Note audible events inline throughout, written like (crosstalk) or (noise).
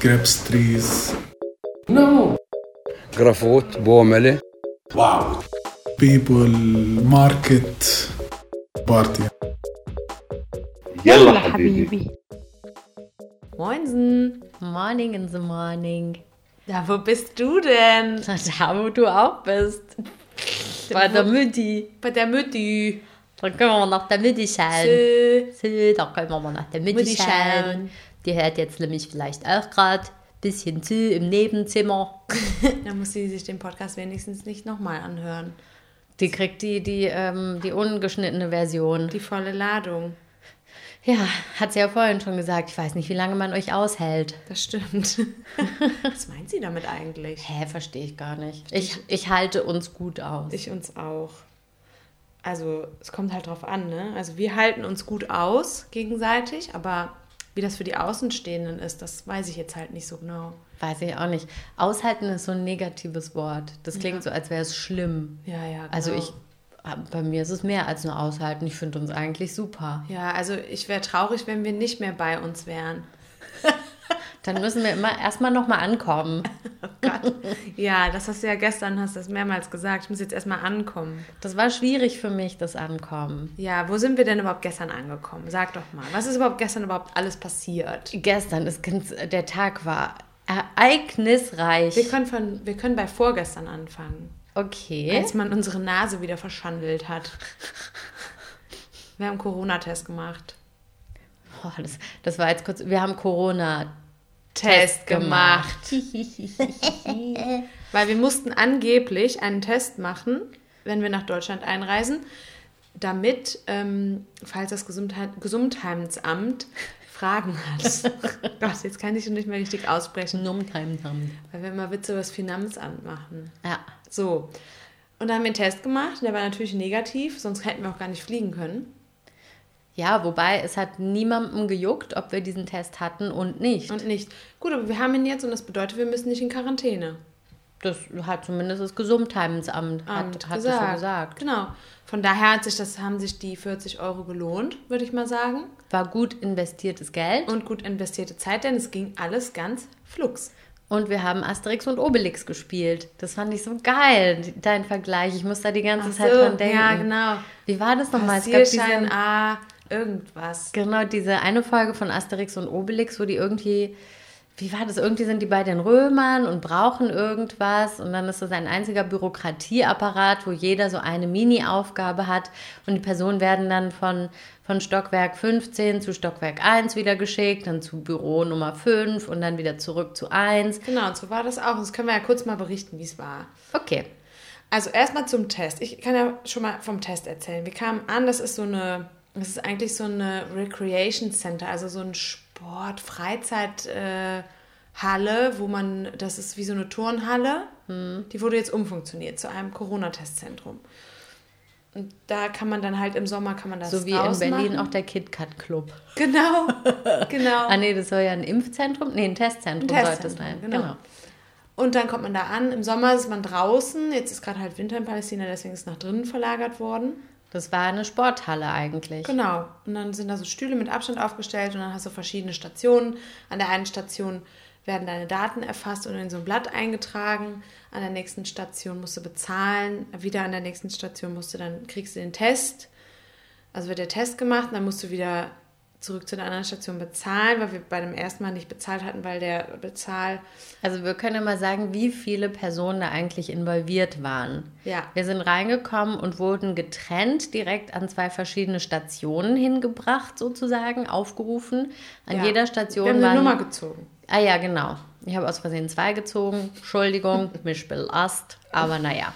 grapes trees. No. جرافوت بوملة Wow. People, market, party. يلا حبيبي. Moinsen. Morning in the morning. Ja, wo bist du denn? Da, wo du auch bist. Bei der Mütti. Bei der Mütti. Dann können wir nach der Mütti schauen. Äh, So, dann können wir nach der Mütti schauen. Die hört jetzt nämlich vielleicht auch gerade ein bisschen zu im Nebenzimmer. (laughs) Dann muss sie sich den Podcast wenigstens nicht nochmal anhören. Die kriegt die, die, ähm, die ungeschnittene Version. Die volle Ladung. Ja, hat sie ja vorhin schon gesagt. Ich weiß nicht, wie lange man euch aushält. Das stimmt. (laughs) Was meint sie damit eigentlich? Hä, verstehe ich gar nicht. Ich, ich halte uns gut aus. Ich uns auch. Also, es kommt halt drauf an, ne? Also, wir halten uns gut aus gegenseitig, aber wie das für die Außenstehenden ist, das weiß ich jetzt halt nicht so genau. Weiß ich auch nicht. Aushalten ist so ein negatives Wort. Das klingt so, als wäre es schlimm. Ja, ja. Genau. Also ich, bei mir ist es mehr als nur aushalten. Ich finde uns eigentlich super. Ja, also ich wäre traurig, wenn wir nicht mehr bei uns wären. Dann müssen wir immer erstmal nochmal ankommen. (laughs) Gott. Ja, das hast du ja gestern, hast das mehrmals gesagt. Ich muss jetzt erstmal ankommen. Das war schwierig für mich, das Ankommen. Ja, wo sind wir denn überhaupt gestern angekommen? Sag doch mal, was ist überhaupt gestern überhaupt alles passiert? Gestern ist ganz, der Tag war ereignisreich. Wir können, von, wir können bei vorgestern anfangen, Okay. als man unsere Nase wieder verschandelt hat. Wir haben einen Corona-Test gemacht. Oh, das, das war jetzt kurz. Wir haben Corona. Test gemacht. Weil wir mussten angeblich einen Test machen, wenn wir nach Deutschland einreisen, damit, ähm, falls das Gesundheit Gesundheitsamt Fragen hat. (laughs) Gott, jetzt kann ich schon nicht mehr richtig aussprechen, Numkeimnam. weil wir immer Witze über das Finanzamt machen. Ja. So. Und da haben wir einen Test gemacht, der war natürlich negativ, sonst hätten wir auch gar nicht fliegen können. Ja, wobei es hat niemandem gejuckt, ob wir diesen Test hatten und nicht. Und nicht. Gut, aber wir haben ihn jetzt und das bedeutet, wir müssen nicht in Quarantäne. Das hat zumindest das Gesundheitsamt hat, Amt hat das so gesagt. Genau. Von daher hat sich das, haben sich die 40 Euro gelohnt, würde ich mal sagen. War gut investiertes Geld. Und gut investierte Zeit, denn es ging alles ganz flugs. Und wir haben Asterix und Obelix gespielt. Das fand ich so geil, dein Vergleich. Ich muss da die ganze Zeit dran denken. ja, genau. Wie war das nochmal? Es gab Passierschein diese, A, irgendwas. genau, diese eine Folge von Asterix und Obelix, wo die irgendwie, wie war das? Irgendwie sind die bei den Römern und brauchen irgendwas. Und dann ist das ein einziger Bürokratieapparat, wo jeder so eine Mini-Aufgabe hat. Und die Personen werden dann von, von Stockwerk 15 zu Stockwerk 1 wieder geschickt, dann zu Büro Nummer 5 und dann wieder zurück zu 1. Genau, und so war das auch. Das können wir ja kurz mal berichten, wie es war. Okay. Also erstmal zum Test. Ich kann ja schon mal vom Test erzählen. Wir kamen an, das ist so eine, das ist eigentlich so eine Recreation Center, also so ein Sport, Freizeit, äh, Halle, wo man, das ist wie so eine Turnhalle, die wurde jetzt umfunktioniert zu einem Corona-Testzentrum. Und da kann man dann halt im Sommer kann man das So wie in Berlin machen. auch der KitKat Club. Genau, (laughs) genau. Ah nee, das soll ja ein Impfzentrum, nee, ein Testzentrum, Ein sollte es Testzentrum, sein. genau. Und dann kommt man da an. Im Sommer ist man draußen. Jetzt ist gerade halt Winter in Palästina, deswegen ist es nach drinnen verlagert worden. Das war eine Sporthalle eigentlich. Genau. Und dann sind da so Stühle mit Abstand aufgestellt und dann hast du verschiedene Stationen. An der einen Station werden deine Daten erfasst und in so ein Blatt eingetragen. An der nächsten Station musst du bezahlen. Wieder an der nächsten Station musst du dann, kriegst du den Test. Also wird der Test gemacht und dann musst du wieder zurück zu der anderen Station bezahlen, weil wir bei dem ersten Mal nicht bezahlt hatten, weil der Bezahl... Also wir können ja mal sagen, wie viele Personen da eigentlich involviert waren. Ja. Wir sind reingekommen und wurden getrennt, direkt an zwei verschiedene Stationen hingebracht, sozusagen, aufgerufen. An Ja. jeder Station Wir haben eine waren- Nummer gezogen. Ah ja, genau. Ich habe aus Versehen zwei gezogen. Entschuldigung, (laughs) mich belast. Aber naja.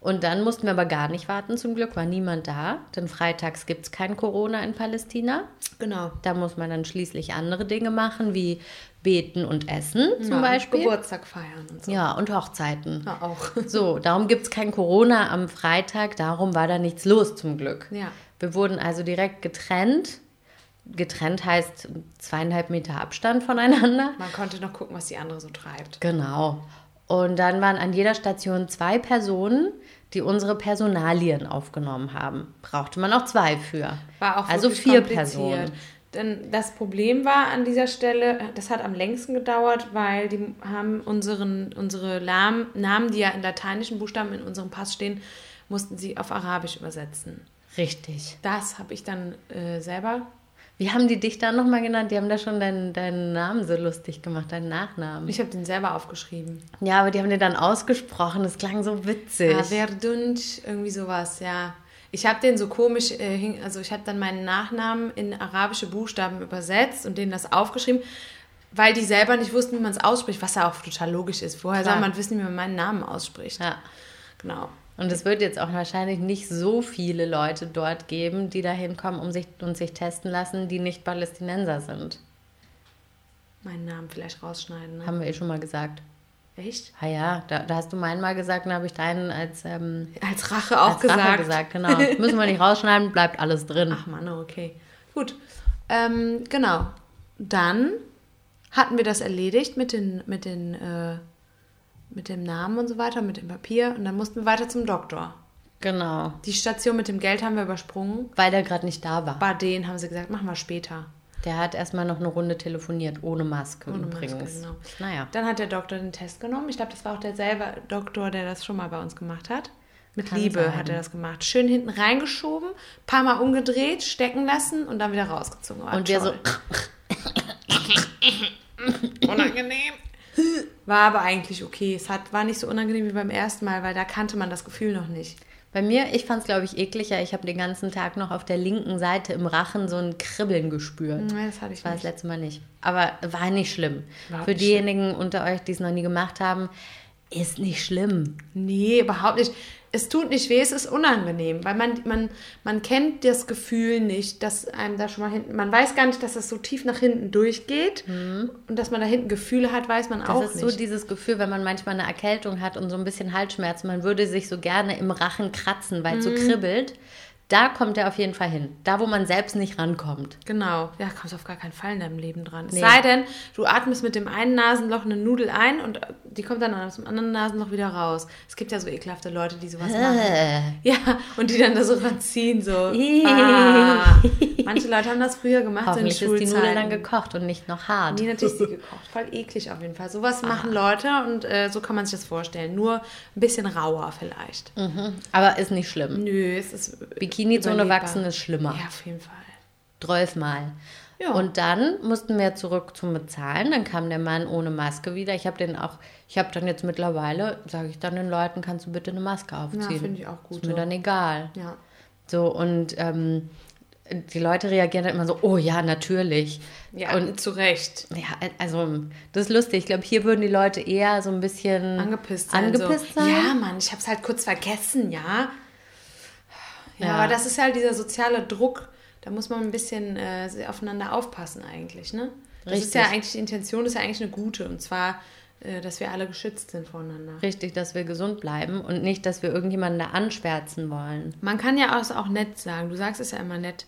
Und dann mussten wir aber gar nicht warten. Zum Glück war niemand da. Denn freitags gibt es kein Corona in Palästina. Genau. Da muss man dann schließlich andere Dinge machen, wie beten und essen zum Ja, Beispiel. Geburtstag feiern und so. Ja, und Hochzeiten. Ja, auch. (laughs) So, darum gibt es kein Corona am Freitag. Darum war da nichts los zum Glück. Ja. Wir wurden also direkt getrennt. Getrennt heißt zweieinhalb Meter Abstand voneinander. Man konnte noch gucken, was die andere so treibt. Genau. Und dann waren an jeder Station zwei Personen, die unsere Personalien aufgenommen haben. Brauchte man auch zwei für. War auch also vier. Personen. Denn das Problem war an dieser Stelle, das hat am längsten gedauert, weil die haben unseren, unsere Lam- Namen, die ja in lateinischen Buchstaben in unserem Pass stehen, mussten sie auf Arabisch übersetzen. Richtig. Das habe ich dann äh, selber. Wie haben die dich da nochmal genannt? Die haben da schon deinen, deinen Namen so lustig gemacht, deinen Nachnamen. Ich habe den selber aufgeschrieben. ja, aber die haben den dann ausgesprochen. Das klang so witzig. Ja, Verdund, irgendwie sowas, ja. Ich habe den so komisch, äh, also ich habe dann meinen Nachnamen in arabische Buchstaben übersetzt und denen das aufgeschrieben, weil die selber nicht wussten, wie man es ausspricht, was ja auch total logisch ist. Woher Klar. soll man wissen, wie man meinen Namen ausspricht? ja. Genau. Und es wird jetzt auch wahrscheinlich nicht so viele Leute dort geben, die da hinkommen um sich, und sich testen lassen, die nicht Palästinenser sind. Meinen Namen vielleicht rausschneiden. Ne? Haben wir eh schon mal gesagt. Echt? Ah ja, da, da hast du meinen mal gesagt, dann habe ich deinen als, ähm, Als Rache auch als Rache gesagt. gesagt. Genau. Müssen wir nicht rausschneiden, bleibt alles drin. Ach Mann, okay. Gut. Ähm, genau. Dann hatten wir das erledigt mit den, mit den, äh, mit dem Namen und so weiter, mit dem Papier und dann mussten wir weiter zum Doktor. Genau. Die Station mit dem Geld haben wir übersprungen. Weil der gerade nicht da war. Bei denen haben sie gesagt, machen wir später. Der hat erstmal noch eine Runde telefoniert, ohne Maske Ohne Maske, übrigens. genau. Naja. Dann hat der Doktor den Test genommen. Ich glaube, das war auch derselbe Doktor, der das schon mal bei uns gemacht hat. Mit Kann Liebe sein. hat er das gemacht. Schön hinten reingeschoben, paar Mal umgedreht, stecken lassen und dann wieder rausgezogen. War Und wir so, toll. unangenehm. War aber eigentlich okay. Es hat, war nicht so unangenehm wie beim ersten Mal, weil da kannte man das Gefühl noch nicht. bei mir, ich fand es, glaube ich, ekliger. Ich habe den ganzen Tag noch auf der linken Seite im Rachen so ein Kribbeln gespürt. Nee, das hatte ich Das war das nicht. letzte Mal nicht. Aber war nicht schlimm. Überhaupt Für nicht diejenigen unter euch, die es noch nie gemacht haben, ist nicht schlimm. Nee, überhaupt nicht. Es tut nicht weh, es ist unangenehm, weil man, man, man kennt das Gefühl nicht, dass einem da schon mal hinten, man weiß gar nicht, dass das so tief nach hinten durchgeht und dass man da hinten Gefühle hat, weiß man Das auch ist nicht. so dieses Gefühl, wenn man manchmal eine Erkältung hat und so ein bisschen Halsschmerzen, man würde sich so gerne im Rachen kratzen, weil es Mhm. so kribbelt. Da kommt er auf jeden Fall hin. Da, wo man selbst nicht rankommt. Genau, ja, kommst auf gar keinen Fall in deinem Leben dran. Es Nee. sei denn, du atmest mit dem einen Nasenloch eine Nudel ein und die kommt dann aus dem anderen Nasenloch wieder raus. Es gibt ja so ekelhafte Leute, die sowas machen. Äh. Ja, und die dann da so ranziehen, so. Ah. Manche Leute haben das früher gemacht, Hoffentlich in ist die Nudel dann Schulzeiten. gekocht und nicht noch hart. Nee, natürlich ist sie (laughs) gekocht. Voll eklig auf jeden Fall. Sowas machen Leute und äh, so kann man sich das vorstellen. Nur ein bisschen rauer vielleicht. Aber ist nicht schlimm. Nö, es ist. Bikini-Zone überlebbar. wachsen ist schlimmer. Ja, auf jeden Fall. Mal. Ja. Und dann mussten wir zurück zum Bezahlen. Dann kam der Mann ohne Maske wieder. Ich habe den auch, ich habe dann jetzt mittlerweile, sage ich dann den Leuten, kannst du bitte eine Maske aufziehen? finde ich auch gut Ist mir so. dann egal. Ja. So, und ähm, die Leute reagieren dann immer so, oh ja, natürlich. Ja, und zu Recht. ja, also das ist lustig. Ich glaube, hier würden die Leute eher so ein bisschen Angepisst sein. angepisst so. sein. Ja, Mann, ich hab's halt kurz vergessen, ja. Ja, Ja. aber das ist halt dieser soziale Druck. Da muss man ein bisschen äh, aufeinander aufpassen eigentlich, ne? Das ist Richtig. ja eigentlich, die Intention ist ja eigentlich eine gute. Und zwar, äh, dass wir alle geschützt sind voneinander. Richtig, dass wir gesund bleiben und nicht, dass wir irgendjemanden da anschwärzen wollen. Man kann ja auch, auch nett sagen. Du sagst es ja immer nett.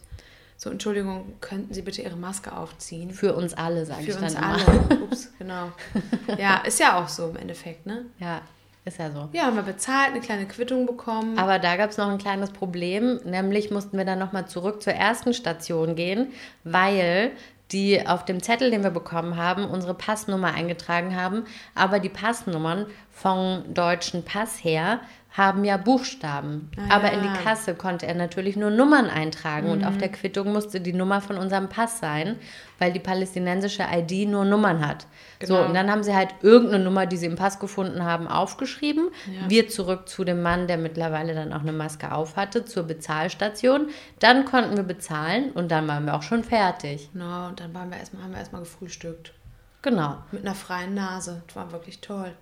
So, Entschuldigung, könnten Sie bitte Ihre Maske aufziehen? Für uns alle, sage ich Für dann uns immer. alle. Ups, genau. (laughs) Ja, ist ja auch so im Endeffekt, ne? Ja, ist ja so. Ja, haben wir bezahlt, eine kleine Quittung bekommen. Aber da gab es noch ein kleines Problem, nämlich mussten wir dann nochmal zurück zur ersten Station gehen, weil die auf dem Zettel, den wir bekommen haben, unsere Passnummer eingetragen haben. Aber die Passnummern vom deutschen Pass her haben ja Buchstaben. Ah, Aber ja. in die Kasse konnte er natürlich nur Nummern eintragen. Und Mhm. auf der Quittung musste die Nummer von unserem Pass sein, weil die palästinensische ID nur Nummern hat. So, Genau. und dann haben sie halt irgendeine Nummer, die sie im Pass gefunden haben, aufgeschrieben. Ja. Wir zurück zu dem Mann, der mittlerweile dann auch eine Maske auf hatte, zur Bezahlstation. Dann konnten wir bezahlen und dann waren wir auch schon fertig. Genau, und dann waren wir erstmal, haben wir erstmal gefrühstückt. Genau. Mit einer freien Nase. Das war wirklich toll.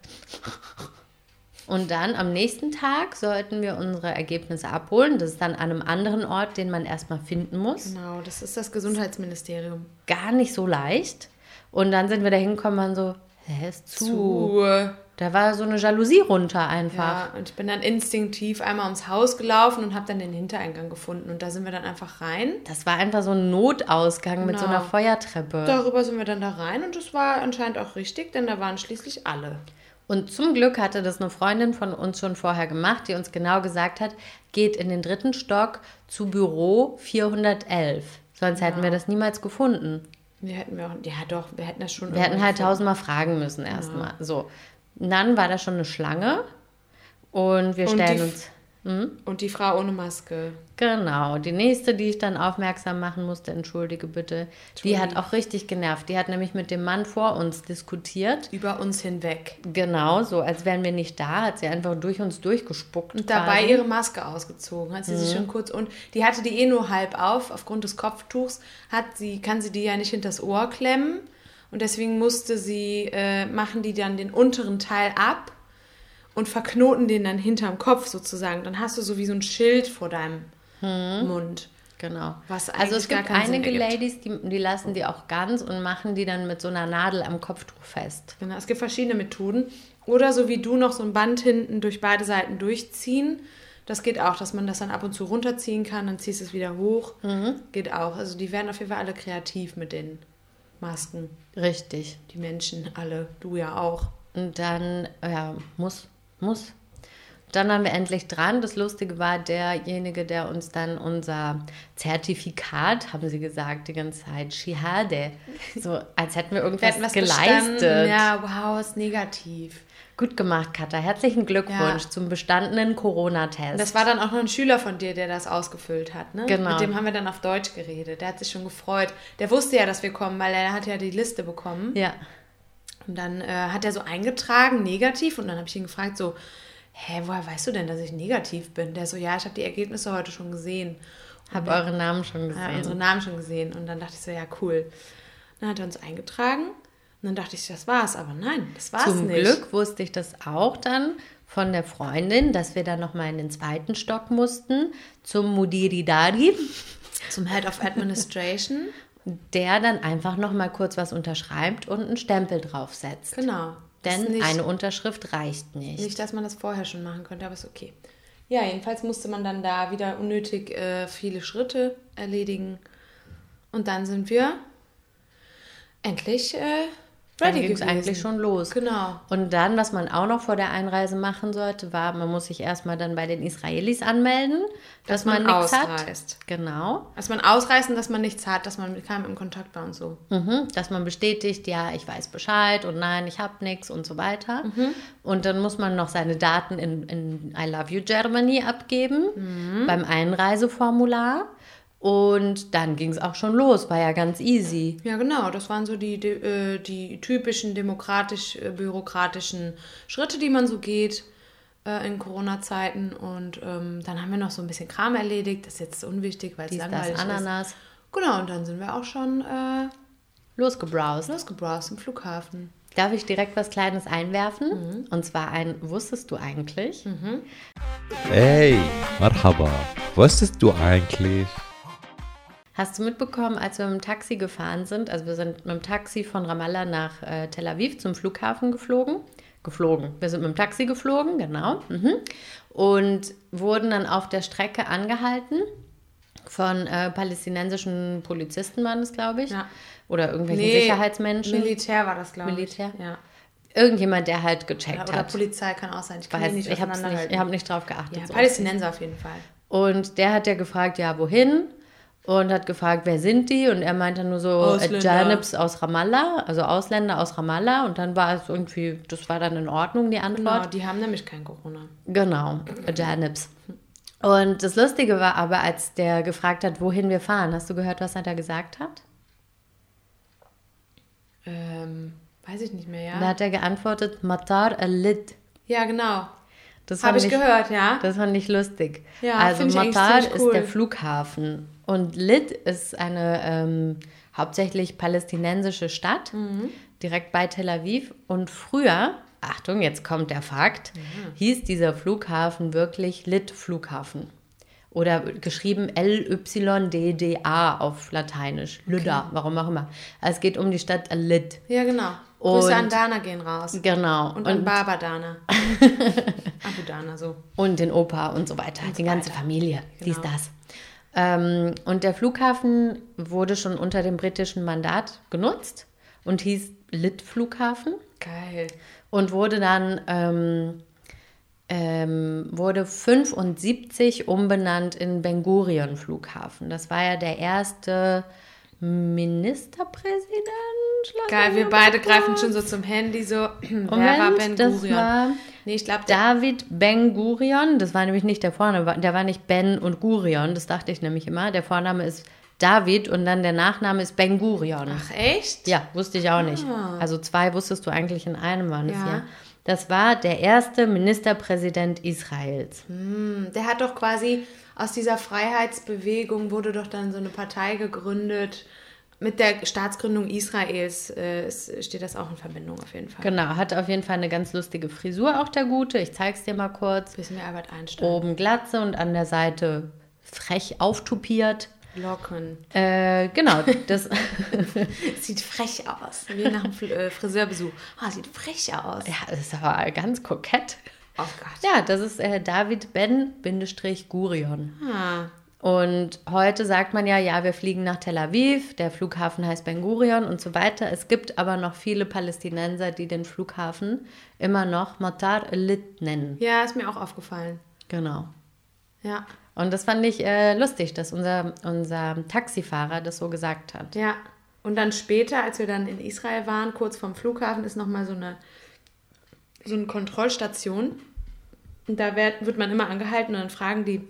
Und dann am nächsten Tag sollten wir unsere Ergebnisse abholen. Das ist dann an einem anderen Ort, den man erstmal finden muss. Genau, das ist das Gesundheitsministerium. Gar nicht so leicht. Und dann sind wir da hingekommen und so, hä, ist zu. Da war so eine Jalousie runter einfach. Ja, und ich bin dann instinktiv einmal ums Haus gelaufen und habe dann den Hintereingang gefunden. Und da sind wir dann einfach rein. Das war einfach so ein Notausgang mit so Genau. einer Feuertreppe. Darüber sind wir dann da rein und das war anscheinend auch richtig, denn da waren schließlich alle. Und zum Glück hatte das eine Freundin von uns schon vorher gemacht, die uns genau gesagt hat, geht in den dritten Stock zu Büro 411. Sonst hätten wir das niemals gefunden. Wir hätten wir auch, ja doch, wir hätten das schon. Wir hätten halt tausendmal fragen müssen erstmal. So. Und dann war da schon eine Schlange und wir Und stellen die- uns. Und die Frau ohne Maske. Genau, die nächste, die ich dann aufmerksam machen musste, entschuldige bitte, die hat auch richtig genervt. Die hat nämlich mit dem Mann vor uns diskutiert. Über uns hinweg. Genau, so als wären wir nicht da, hat sie einfach durch uns durchgespuckt. Und dabei quasi. ihre Maske ausgezogen. Hat sie sich schon kurz und die hatte die eh nur halb auf aufgrund des Kopftuchs. Hat sie kann sie die ja nicht hinters Ohr klemmen und deswegen musste sie äh, machen die dann den unteren Teil ab und verknoten den dann hinterm Kopf sozusagen. Dann hast du so wie so ein Schild vor deinem Mund. Genau. Was also es gibt einige. Ladies, die, die lassen die auch ganz und machen die dann mit so einer Nadel am Kopftuch fest. Genau, es gibt verschiedene Methoden. Oder so wie du noch so ein Band hinten durch beide Seiten durchziehen. Das geht auch, dass man das dann ab und zu runterziehen kann, dann ziehst du es wieder hoch. Geht auch. Also die werden auf jeden Fall alle kreativ mit den Masken. Richtig. Die Menschen alle, du ja auch. Und dann, ja, muss, muss. Dann waren wir endlich dran. Das Lustige war, derjenige, der uns dann unser Zertifikat, haben sie gesagt, die ganze Zeit, Shihade. So, als hätten wir Wir irgendwas was geleistet. bestanden. Ja, wow, ist negativ. Gut gemacht, Katha. Herzlichen Glückwunsch Ja. zum bestandenen Corona-Test. Das war dann auch noch ein Schüler von dir, der das ausgefüllt hat, ne? Genau. Mit dem haben wir dann auf Deutsch geredet. Der hat sich schon gefreut. Der wusste ja, dass wir kommen, weil er hat ja die Liste bekommen. ja. Und dann äh, hat er so eingetragen, negativ. Und dann habe ich ihn gefragt, so, hä, woher weißt du denn, dass ich negativ bin? Der so, ja, ich habe die Ergebnisse heute schon gesehen. Hab eure Namen schon Ja, gesehen. unsere Namen schon gesehen. Und dann dachte ich so, ja, cool. Dann hat er uns eingetragen. Und dann dachte ich, das war's. Aber nein, das war's Zum nicht. Glück wusste ich das auch dann von der Freundin, dass wir dann nochmal in den zweiten Stock mussten, zum Mudiridari, Zum Head of Administration. (laughs) der dann einfach nochmal kurz was unterschreibt und einen Stempel draufsetzt. genau. Denn nicht, eine Unterschrift reicht nicht. nicht, dass man das vorher schon machen könnte, aber ist okay. Ja, jedenfalls musste man dann da wieder unnötig äh, viele Schritte erledigen. Und dann sind wir endlich äh, Dann ging es eigentlich schon los. Genau. Und dann, was man auch noch vor der Einreise machen sollte, war, man muss sich erstmal dann bei den Israelis anmelden, dass, Dass man man, nichts ausreist. hat. Genau. Dass man ausreißen, dass man nichts hat, dass man mit keinem im Kontakt war und so. Mhm, dass man bestätigt, ja, ich weiß Bescheid und nein, ich habe nichts und so weiter. Mhm. Und dann muss man noch seine Daten in, in I Love You Germany abgeben Mhm. beim Einreiseformular. Und dann ging es auch schon los, war ja ganz easy. Ja, genau. Das waren so die, die, äh, die typischen demokratisch-bürokratischen Schritte, die man so geht äh, in Corona-Zeiten. Und ähm, dann haben wir noch so ein bisschen Kram erledigt. Das ist jetzt unwichtig, weil es Dies, das, langweilig ist. Ananas. Genau, und dann sind wir auch schon äh, Losgebrowst. losgebraust im Flughafen. Darf ich direkt was Kleines einwerfen? Mhm. Und zwar ein, wusstest du eigentlich? Hey, Marhaba. Wusstest du eigentlich? Hast du mitbekommen, als wir mit dem Taxi gefahren sind, also wir sind mit dem Taxi von Ramallah nach äh, Tel Aviv zum Flughafen geflogen? Geflogen. Wir sind mit dem Taxi geflogen, genau. Mhm. Und wurden dann auf der Strecke angehalten von äh, palästinensischen Polizisten, waren es, glaube ich. Ja. Oder irgendwelche Sicherheitsmenschen. Militär war das, glaube ich. Militär? Ja. Irgendjemand, der halt gecheckt Oder, oder hat. Polizei kann auch sein. Ich kann Weiß, nicht ich habe nicht, hab nicht drauf geachtet. ja, so. Palästinenser auf jeden Fall. Und der hat ja gefragt, ja, wohin? Und hat gefragt, wer sind die? Und er meinte nur so, Ausländer. Janibs aus Ramallah, also Ausländer aus Ramallah. Und dann war es irgendwie, das war dann in Ordnung, die Genau, Antwort. die haben nämlich kein Corona. Genau, Janibs. Und das Lustige war aber, als der gefragt hat, wohin wir fahren, hast du gehört, was er da gesagt hat? Ähm, weiß ich nicht mehr, Da ja. hat er geantwortet, Matar al-Lid. Ja, genau. Das Habe fand ich gehört, ja. Das fand ich lustig. Ja, also ich Matar ziemlich ist cool. der Flughafen und Lid ist eine ähm, hauptsächlich palästinensische Stadt, Mhm. direkt bei Tel Aviv. Und früher, Achtung, jetzt kommt der Fakt, Mhm. hieß dieser Flughafen wirklich Lid Flughafen. Oder geschrieben L-Y-D-D-A auf Lateinisch. Lüda, warum auch immer. Also es geht um die Stadt Lid. Ja, genau. Grüße Und- an Dana gehen raus. Genau. Und an Baba Dana. (laughs) Abu Dana, so. und den Opa und so weiter, die ganze weiter. Familie, dies, Genau. das. Ähm, und der Flughafen wurde schon unter dem britischen Mandat genutzt und hieß Lit Flughafen Geil. und wurde dann ähm, ähm, wurde 75 umbenannt in Ben Gurion Flughafen. Das war ja der erste Ministerpräsident. Geil, wir beide kurz- greifen schon so zum Handy, so, (clears throat) wer Moment, war Ben das Gurion? war nee, ich glaube, David Ben Gurion. Das war nämlich nicht der Vorname, der war nicht Ben und Gurion, das dachte ich nämlich immer. Der Vorname ist David und dann der Nachname ist Ben Gurion. Ach, echt? Ja, wusste ich auch nicht. Also zwei wusstest du eigentlich in einem waren es Ja. ja. Das war der erste Ministerpräsident Israels. Der hat doch quasi aus dieser Freiheitsbewegung wurde doch dann so eine Partei gegründet. Mit der Staatsgründung Israels äh, steht das auch in Verbindung auf jeden Fall. Genau, hat auf jeden Fall eine ganz lustige Frisur, auch der Gute. Ich zeig's dir mal kurz. Bisschen wie Albert Einstein. Oben Glatze und an der Seite frech auftupiert. Locken. Äh, genau, das, (laughs) Sieht frech aus. Wie nach einem äh, Friseurbesuch. Ah, sieht frech aus. ja, das ist aber ganz kokett. Oh Gott. Ja, das ist äh, David Ben-Gurion. Ah, Und heute sagt man ja, ja, wir fliegen nach Tel Aviv, der Flughafen heißt Ben Gurion und so weiter. Es gibt aber noch viele Palästinenser, die den Flughafen immer noch Matar el-Lit nennen. ja, ist mir auch aufgefallen. Genau. Ja. Und das fand ich äh, lustig, dass unser, unser Taxifahrer das so gesagt hat. Ja. Und dann später, als wir dann in Israel waren, kurz vorm Flughafen, ist nochmal so eine, so eine Kontrollstation. Und da wird, wird man immer angehalten und dann fragen die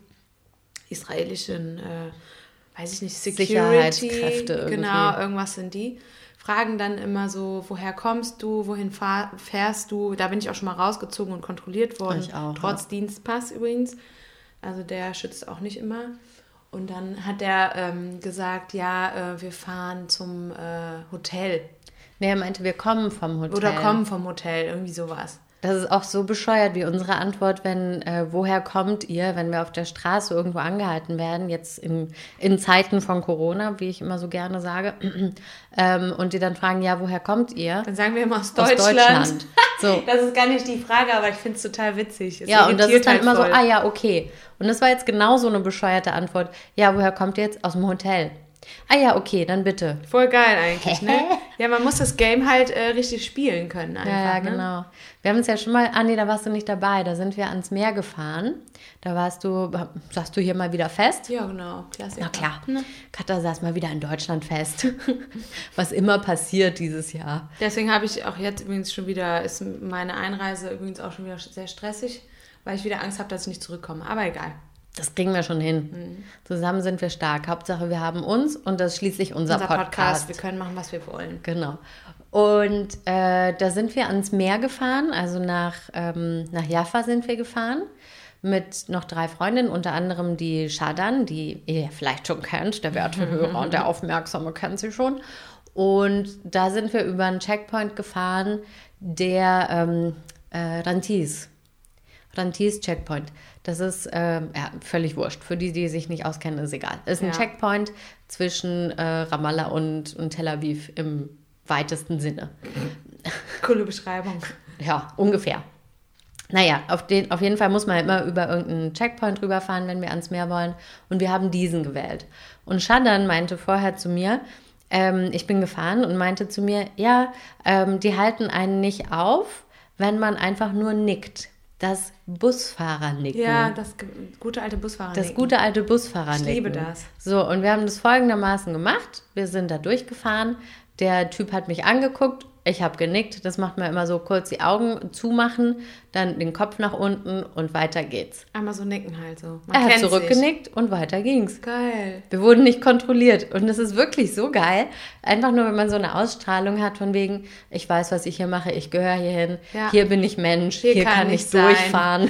israelischen, äh, weiß ich nicht, Security, Sicherheitskräfte irgendwie. genau, irgendwas sind die. Fragen dann immer so, woher kommst du, wohin fahr, fährst du? Da bin ich auch schon mal rausgezogen und kontrolliert worden. Ich auch, Trotz Dienstpass übrigens. Also der schützt auch nicht immer. Und dann hat er ähm, gesagt, ja, äh, wir fahren zum äh, Hotel. Nee, er meinte, wir kommen vom Hotel. Oder kommen vom Hotel, irgendwie sowas. Das ist auch so bescheuert wie unsere Antwort, wenn, äh, woher kommt ihr, wenn wir auf der Straße irgendwo angehalten werden, jetzt in, in Zeiten von Corona, wie ich immer so gerne sage, (clears throat) ähm, und die dann fragen, ja, woher kommt ihr? Dann sagen wir immer aus Aus Deutschland. Deutschland. So. (laughs) Das ist gar nicht die Frage, aber ich finde es total witzig. Es Ja, und das ist dann halt immer so, voll. ah ja, okay. Und das war jetzt genau so eine bescheuerte Antwort. Ja, woher kommt ihr jetzt? Aus dem Hotel. Ah ja, okay, dann bitte. Voll geil eigentlich, ne? (laughs) Ja, man muss das Game halt äh, richtig spielen können einfach, Ja, ja, ne? genau. Wir haben uns ja schon mal, ah nee, da warst du nicht dabei, da sind wir ans Meer gefahren. Da warst du, sagst du hier mal wieder fest? Ja, genau. Klassiker. Na klar, Katha saß mal wieder in Deutschland fest. (laughs) Was immer passiert dieses Jahr. Deswegen habe ich auch jetzt übrigens schon wieder, ist meine Einreise übrigens auch schon wieder sehr stressig, weil ich wieder Angst habe, dass ich nicht zurückkomme. Aber egal. Das kriegen wir schon hin. Mhm. Zusammen sind wir stark. Hauptsache, wir haben uns und das ist schließlich unser, Unser Podcast. Podcast, wir können machen, was wir wollen. Genau. Und äh, da sind wir ans Meer gefahren, also nach, ähm, nach Jaffa sind wir gefahren mit noch drei Freundinnen, unter anderem die Shadan, die ihr vielleicht schon kennt, der werte Hörer und der (laughs) Aufmerksame kennt sie schon. Und da sind wir über einen Checkpoint gefahren, der ähm, äh, Rantis. Rantis Checkpoint. Das ist ähm, ja, völlig wurscht. Für die, die sich nicht auskennen, ist egal. Ist ein Ja. Checkpoint zwischen äh, Ramallah und, und Tel Aviv im weitesten Sinne. Coole Beschreibung. Ja, ungefähr. Naja, auf, den, auf jeden Fall muss man immer über irgendeinen Checkpoint rüberfahren, wenn wir ans Meer wollen. Und wir haben diesen gewählt. Und Shadan meinte vorher zu mir, ähm, ich bin gefahren und meinte zu mir, ja, ähm, die halten einen nicht auf, wenn man einfach nur nickt. Das Busfahrer nicken. Ja, das gute alte Busfahrer. Das gute alte Busfahrer Ich liebe das. So, und wir haben das folgendermaßen gemacht. Wir sind da durchgefahren. Der Typ hat mich angeguckt. Ich habe genickt. Das macht man immer so kurz die Augen zumachen, dann den Kopf nach unten und weiter geht's. Einmal so nicken halt so. Man Er hat kennt sich. zurückgenickt und weiter ging's. Geil. Wir wurden nicht kontrolliert. Und das ist wirklich so geil. Einfach nur, wenn man so eine Ausstrahlung hat von wegen, ich weiß, was ich hier mache, ich gehöre hierhin, Ja. hier bin ich Mensch, hier, Hier kann, kann ich durchfahren.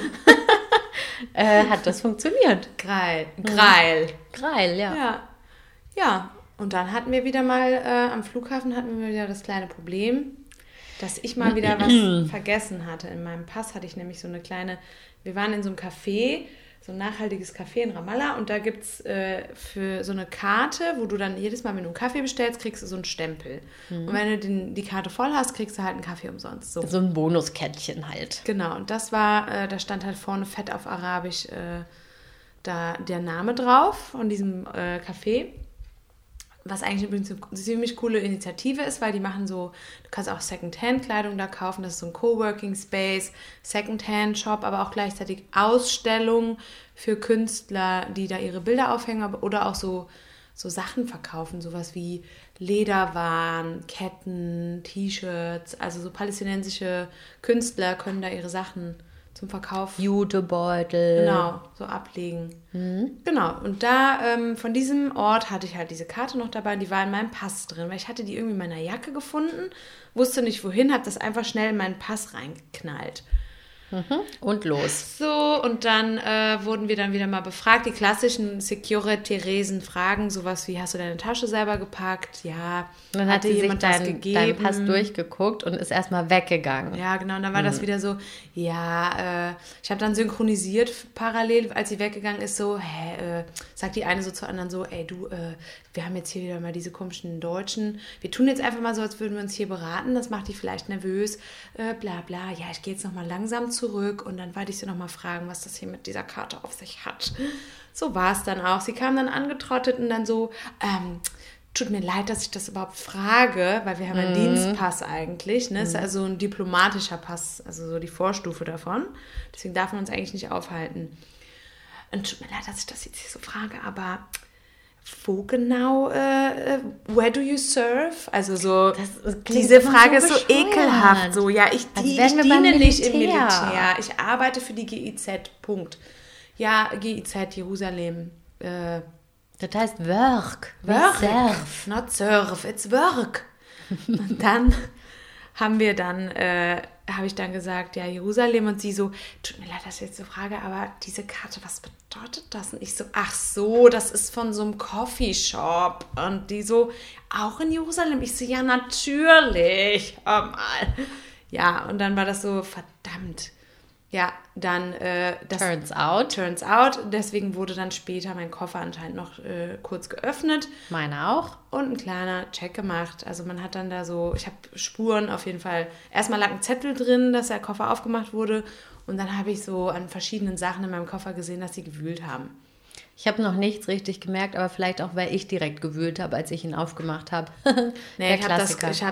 (laughs) äh, hat das funktioniert. Geil. Geil. Geil, ja. Ja. Ja. Und dann hatten wir wieder mal, äh, am Flughafen hatten wir wieder das kleine Problem, dass ich mal wieder was (clears throat) vergessen hatte. In meinem Pass hatte ich nämlich so eine kleine, wir waren in so einem Café, so ein nachhaltiges Café in Ramallah und da gibt es äh, für so eine Karte, wo du dann jedes Mal, wenn du einen Kaffee bestellst, kriegst du so einen Stempel. Und wenn du den, die Karte voll hast, kriegst du halt einen Kaffee umsonst. So. So ein Bonuskettchen halt. Genau, und das war, äh, da stand halt vorne fett auf Arabisch äh, da der Name drauf von diesem äh, Café. Was eigentlich übrigens eine ziemlich coole Initiative ist, weil die machen so, du kannst auch Secondhand-Kleidung da kaufen, das ist so ein Coworking Space, Secondhand-Shop, aber auch gleichzeitig Ausstellung für Künstler, die da ihre Bilder aufhängen oder auch so, so Sachen verkaufen, sowas wie Lederwaren, Ketten, T-Shirts, also so palästinensische Künstler können da ihre Sachen zum Verkauf Jutebeutel. Genau, so ablegen. Genau, und da ähm, von diesem Ort hatte ich halt diese Karte noch dabei und die war in meinem Pass drin, weil ich hatte die irgendwie in meiner Jacke gefunden, wusste nicht wohin, habe das einfach schnell in meinen Pass reingeknallt. Und los. So, und dann äh, wurden wir dann wieder mal befragt. Die klassischen Security-Resen-Fragen, sowas wie, hast du deine Tasche selber gepackt? Ja. Und dann hat jemand was deinen dein Pass durchgeguckt und ist erstmal weggegangen. Ja, genau. Und dann war das wieder so, ja, äh, ich habe dann synchronisiert parallel, als sie weggegangen ist, so, hä, äh, sagt die eine so zur anderen so, ey, du, äh, wir haben jetzt hier wieder mal diese komischen Deutschen. Wir tun jetzt einfach mal so, als würden wir uns hier beraten. Das macht die vielleicht nervös. Äh, bla bla. Ja, ich gehe jetzt nochmal langsam zurück und dann werde ich sie nochmal fragen, was das hier mit dieser Karte auf sich hat. So war es dann auch. Sie kam dann angetrottet und dann so, ähm, tut mir leid, dass ich das überhaupt frage, weil wir haben einen Dienstpass eigentlich. Ne? Ist also ein diplomatischer Pass, also so die Vorstufe davon. Deswegen darf man uns eigentlich nicht aufhalten. Und tut mir leid, dass ich das jetzt hier so frage, aber wo genau, äh, äh, where do you serve? Also so, diese Frage so ist so ekelhaft. So, ja, ich, Als die, ich diene nicht im Militär. Ich arbeite für die GIZ, Punkt. Ja, GIZ, Jerusalem. Äh, Das heißt Work. Work. Surf. Not surf, it's work. Und dann (laughs) haben wir dann, äh, habe ich dann gesagt, ja, Jerusalem und sie so, tut mir leid, dass ich jetzt so frage, aber diese Karte, was bedeutet das? Und ich so, ach so, das ist von so einem Coffeeshop. Und die so, auch in Jerusalem? Ich so, ja, natürlich. Hör mal. Ja, und dann war das so, verdammt. Ja, dann äh, das Turns out. Turns out. Deswegen wurde dann später mein Koffer anscheinend noch äh, kurz geöffnet Meine auch. und ein kleiner Check gemacht. Also man hat dann da so, ich habe Spuren auf jeden Fall. Erstmal lag ein Zettel drin, dass der Koffer aufgemacht wurde. Und dann habe ich so an verschiedenen Sachen in meinem Koffer gesehen, dass sie gewühlt haben. Ich habe noch nichts richtig gemerkt, aber vielleicht auch, weil ich direkt gewühlt habe, als ich ihn aufgemacht habe. (laughs) Nee, ich habe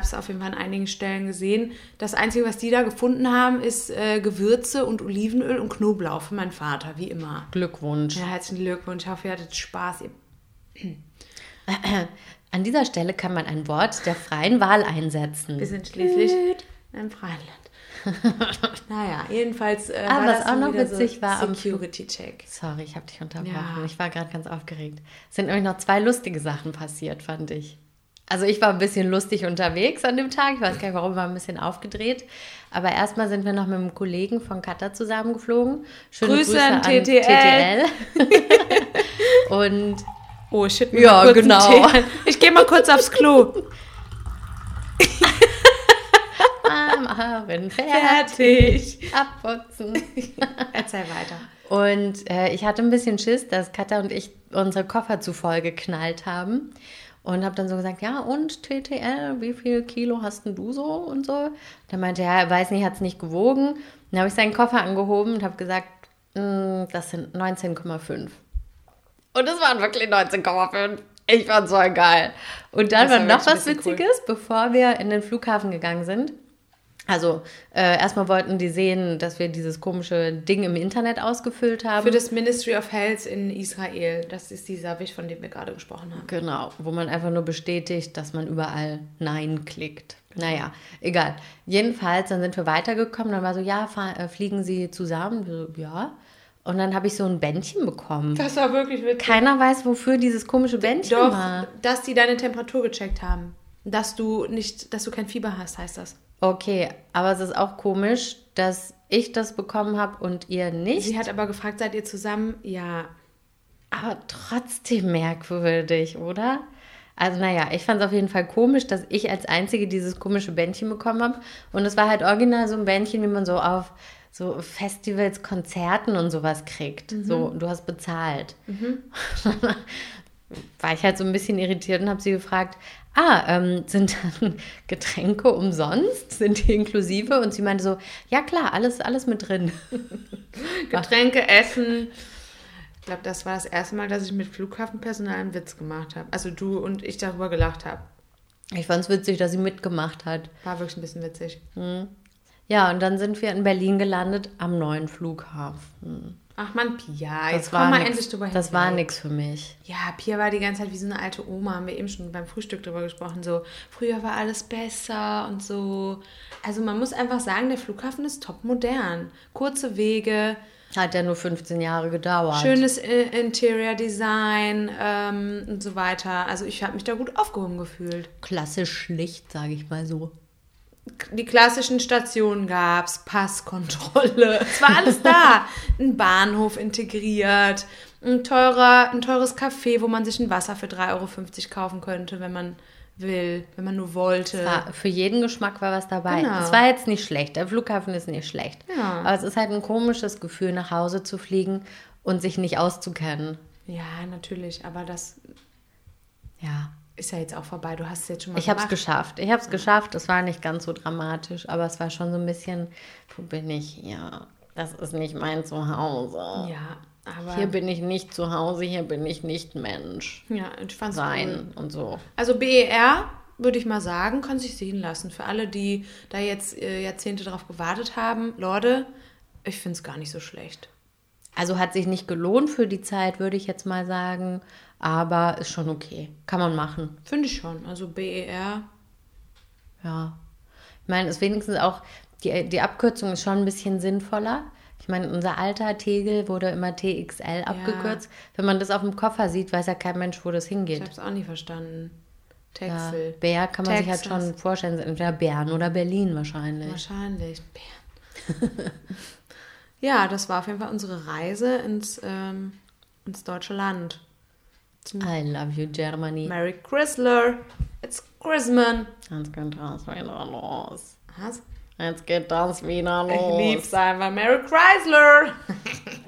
es auf jeden Fall an einigen Stellen gesehen. Das Einzige, was die da gefunden haben, ist äh, Gewürze und Olivenöl und Knoblauch für meinen Vater, wie immer. Glückwunsch. Ja, herzlichen Glückwunsch. Ich hoffe, ihr hattet Spaß. An dieser Stelle kann man ein Wort der freien Wahl einsetzen. Wir sind schließlich in einem freien Land. (laughs) naja, jedenfalls äh, Ah, war was das auch noch witzig so war am Security-Check. Sorry, ich habe dich unterbrochen. Ja. Ich war gerade ganz aufgeregt. Es sind nämlich noch zwei lustige Sachen passiert, fand ich. Also ich war ein bisschen lustig unterwegs an dem Tag. Ich weiß gar nicht, warum, war ein bisschen aufgedreht. Aber erstmal sind wir noch mit einem Kollegen von Qatar zusammengeflogen. Schöne Grüße an TTL. TTL. (laughs) Und Oh, shit, Ja, genau. Ich gehe mal kurz aufs Klo. (laughs) am Abend fertig, Fertig. abputzen. (laughs) Erzähl weiter. Und äh, ich hatte ein bisschen Schiss, dass Katha und ich unsere Koffer zu voll geknallt haben. Und habe dann so gesagt, ja, und TTL, wie viel Kilo hast denn du so und so? Dann meinte er, er weiß nicht, hat es nicht gewogen. Dann habe ich seinen Koffer angehoben und habe gesagt, "Mm, das sind 19,5. Und es waren wirklich 19,5. Ich fand so geil. Und dann Das war noch was bisschen cool. Witziges, bevor wir in den Flughafen gegangen sind. Also, äh, erstmal wollten die sehen, dass wir dieses komische Ding im Internet ausgefüllt haben. Für das Ministry of Health in Israel. Das ist dieser Wisch, von dem wir gerade gesprochen haben. Genau, wo man einfach nur bestätigt, dass man überall Nein klickt. Naja, egal. Jedenfalls, dann sind wir weitergekommen. Dann war so, ja, äh, fliegen Sie zusammen? So, ja. Und dann habe ich so ein Bändchen bekommen. Das war wirklich witzig. Keiner weiß, wofür dieses komische Bändchen Doch, war. dass die deine Temperatur gecheckt haben. Dass du nicht, dass du kein Fieber hast, heißt das. Okay, aber es ist auch komisch, dass ich das bekommen habe und ihr nicht. Sie hat aber gefragt, seid ihr zusammen? Ja. Aber trotzdem merkwürdig, oder? Also naja, ich fand es auf jeden Fall komisch, dass ich als Einzige dieses komische Bändchen bekommen habe. Und es war halt original so ein Bändchen, wie man so auf so Festivals, Konzerten und sowas kriegt. So, du hast bezahlt. (laughs) war ich halt so ein bisschen irritiert und habe sie gefragt, ah, ähm, sind dann (laughs) Getränke umsonst? Sind die inklusive? Und sie meinte so, ja klar, alles, alles mit drin. (laughs) Getränke, Essen, glaube, das war das erste Mal, dass ich mit Flughafenpersonal einen Witz gemacht habe. Also du und ich darüber gelacht habe. Ich fand es witzig, dass sie mitgemacht hat. War wirklich ein bisschen witzig. Ja, und dann sind wir in Berlin gelandet am neuen Flughafen. Ach man, Pia, jetzt Das komm war mal nix- endlich drüber Das war nichts für mich. Ja, Pia war die ganze Zeit wie so eine alte Oma, haben wir eben schon beim Frühstück drüber gesprochen, so früher war alles besser und so. Also man muss einfach sagen, der Flughafen ist top modern. Kurze Wege, Hat ja nur 15 Jahre gedauert. schönes äh, Interior Design ähm, und so weiter. Also ich habe mich da gut aufgehoben gefühlt. Klassisch schlicht, sage ich mal so. Die klassischen Stationen gab's, Passkontrolle, (laughs) es war alles da. Ein Bahnhof integriert, ein, teurer, ein teures Café, wo man sich ein Wasser für 3,50 Euro kaufen könnte, wenn man will, wenn man nur wollte. Für jeden Geschmack war was dabei. Genau. Es war jetzt nicht schlecht. Der Flughafen ist nicht schlecht. Ja. Aber es ist halt ein komisches Gefühl, nach Hause zu fliegen und sich nicht auszukennen. Ja, natürlich, aber das Ja. Ist ja jetzt auch vorbei. Du hast es jetzt schon mal Ich habe es geschafft. Ich habe es geschafft. Es war nicht ganz so dramatisch, aber es war schon so ein bisschen, wo bin ich hier? Das ist nicht mein Zuhause. Ja, aber Hier bin ich nicht zu Hause, hier bin ich nicht Mensch ja, ich fand's cool. sein und so. Also BER würde ich mal sagen, kann sich sehen lassen. Für alle, die da jetzt äh, Jahrzehnte drauf gewartet haben, Leute, ich finde es gar nicht so schlecht. Also hat sich nicht gelohnt für die Zeit, würde ich jetzt mal sagen, aber ist schon okay. Kann man machen. Finde ich schon. Also BER, Ja. Ich meine, ist wenigstens auch, die, die Abkürzung ist schon ein bisschen sinnvoller. Ich meine, unser alter Tegel wurde immer TXL abgekürzt. Wenn man das auf dem Koffer sieht, weiß ja kein Mensch, wo das ich hingeht. habe es auch nie verstanden. Ja, Texel. Bär kann man sich halt Texas. schon vorstellen, entweder Bern oder Berlin wahrscheinlich. Wahrscheinlich. Bären. (laughs) ja, das war auf jeden Fall unsere Reise ins, ähm, ins deutsche Land. I love you, Germany. Merry Chrysler. It's Christmas. Jetzt geht das wieder los. Was? Jetzt geht das wieder Ich los. lieb's einfach. Merry Chrysler.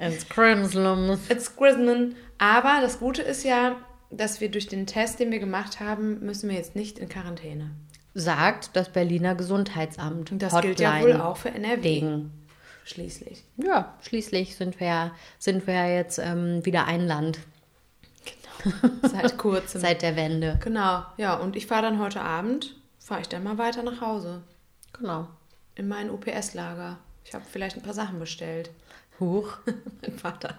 (laughs) Ins Crimslums. It's Christmas. Aber das Gute ist ja, dass wir durch den Test, den wir gemacht haben, müssen wir jetzt nicht in Quarantäne. Sagt das Berliner Gesundheitsamt. Und das gilt ja wohl auch für NRW. Ding. Schließlich. Ja, schließlich sind wir, ja- sind wir jetzt ähm, wieder ein Land (laughs) Seit kurzem. seit der Wende. genau. Ja, und ich fahre dann heute Abend, fahre ich dann mal weiter nach Hause. Genau. In mein UPS-Lager. Ich habe vielleicht ein paar Sachen bestellt. Huch. (laughs) Mein Vater,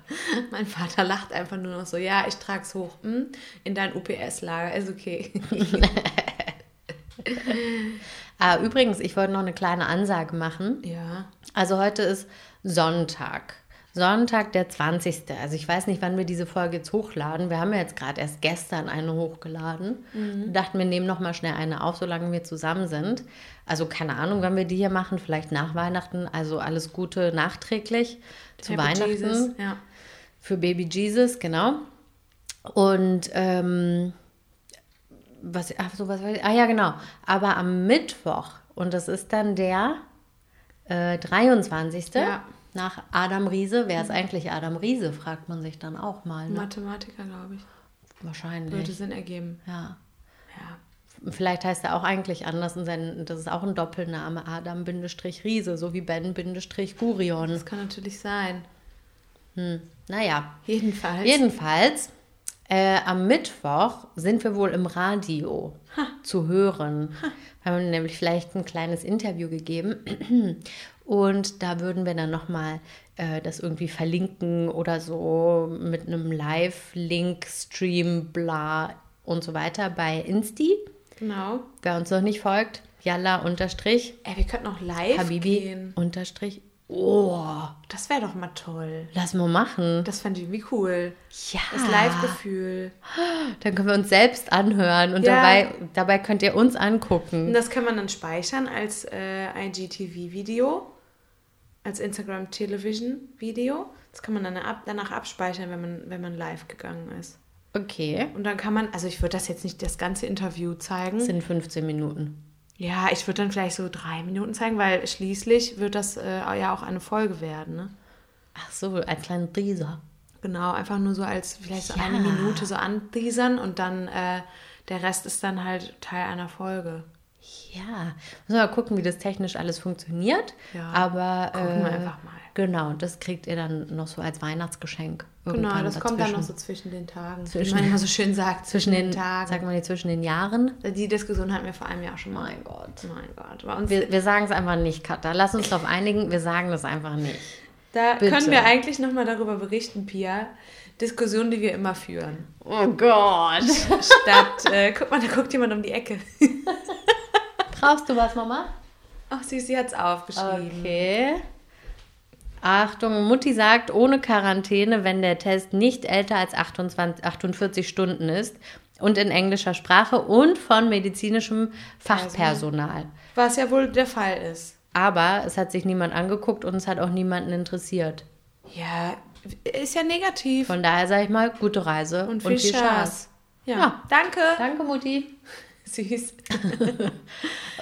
mein Vater lacht einfach nur noch so, ja, ich trag's hoch. Hm? In dein UPS-Lager, ist okay. (laughs) Ah, übrigens, ich wollte noch eine kleine Ansage machen. ja. Also heute ist Sonntag. Sonntag, der 20. Also ich weiß nicht, wann wir diese Folge jetzt hochladen. Wir haben ja jetzt gerade erst gestern eine hochgeladen. Wir dachten, wir nehmen noch mal schnell eine auf, solange wir zusammen sind. Also keine Ahnung, wann wir die hier machen. Vielleicht nach Weihnachten. Also alles Gute nachträglich zu Happy Weihnachten. Jesus, Ja. Für Baby Jesus, genau. Und ähm, was, ach so, was Ah ja, genau. Aber am Mittwoch, und das ist dann der äh, 23. Ja. Nach Adam Riese. Wer ist eigentlich Adam Riese, fragt man sich dann auch mal. Ne? Mathematiker, glaube ich. Würde Wahrscheinlich. Sinn ergeben. Ja. Ja. Vielleicht heißt er auch eigentlich anders und sein, das ist auch ein Doppelname, Adam-Riese, so wie Ben-Gurion. Das kann natürlich sein. Naja, Jedenfalls. Jedenfalls, äh, am Mittwoch sind wir wohl im Radio zu hören. Wir haben nämlich vielleicht ein kleines Interview gegeben. Und da würden wir dann nochmal äh, das irgendwie verlinken oder so mit einem Live-Link, Stream, bla und so weiter bei Insti. Genau. Wer uns noch nicht folgt, Yalla unterstrich, Ey, wir könnten auch live Habibi gehen. unterstrich. Oh, Das wäre doch mal toll. lass mal machen. Das fand ich irgendwie cool. Ja. Das Live-Gefühl. Dann können wir uns selbst anhören und Ja. dabei, dabei könnt ihr uns angucken. Und das kann man dann speichern als äh, IGTV-Video, als Instagram-Television-Video. Das kann man dann ab, danach abspeichern, wenn man, wenn man live gegangen ist. Okay. Und dann kann man, also ich würde das jetzt nicht das ganze Interview zeigen. Das sind 15 Minuten. Ja, ich würde dann vielleicht so drei Minuten zeigen, weil schließlich wird das äh, ja auch eine Folge werden. Ne? Ach so, ein kleiner Teaser. Genau, einfach nur so als vielleicht so Ja. eine Minute so anteasern und dann äh, der Rest ist dann halt Teil einer Folge. Ja, müssen wir mal gucken, wie das technisch alles funktioniert. Ja, aber gucken wir äh, einfach mal. Genau, das kriegt ihr dann noch so als Weihnachtsgeschenk. Genau, das kommt dann noch dazwischen. so zwischen den Tagen. Zwischen- Wie man immer so schön sagt, (laughs) zwischen den Tagen. Sagt man die zwischen den Jahren? Die Diskussion hatten wir vor einem Jahr schon mal. Mein Gott. Mein Gott. Bei uns, Wir, wir sagen es einfach nicht, Katha. Lass uns darauf einigen, wir sagen das einfach nicht. da bitte. können wir eigentlich nochmal darüber berichten, Pia. Diskussionen, die wir immer führen. Oh Gott. Statt, äh, guck mal, da guckt jemand um die Ecke. (laughs) Brauchst du was, Mama? Ach, sie, sie hat es aufgeschrieben. Okay. Achtung, Mutti sagt, ohne Quarantäne, wenn der Test nicht älter als 28, 48 Stunden ist und in englischer Sprache und von medizinischem Fachpersonal. Was ja wohl der Fall ist. Aber es hat sich niemand angeguckt und es hat auch niemanden interessiert. Ja, ist ja negativ. Von daher sage ich mal, gute Reise und viel, Spaß. Ja. Ja. Danke. Danke, Mutti. Süß. (laughs)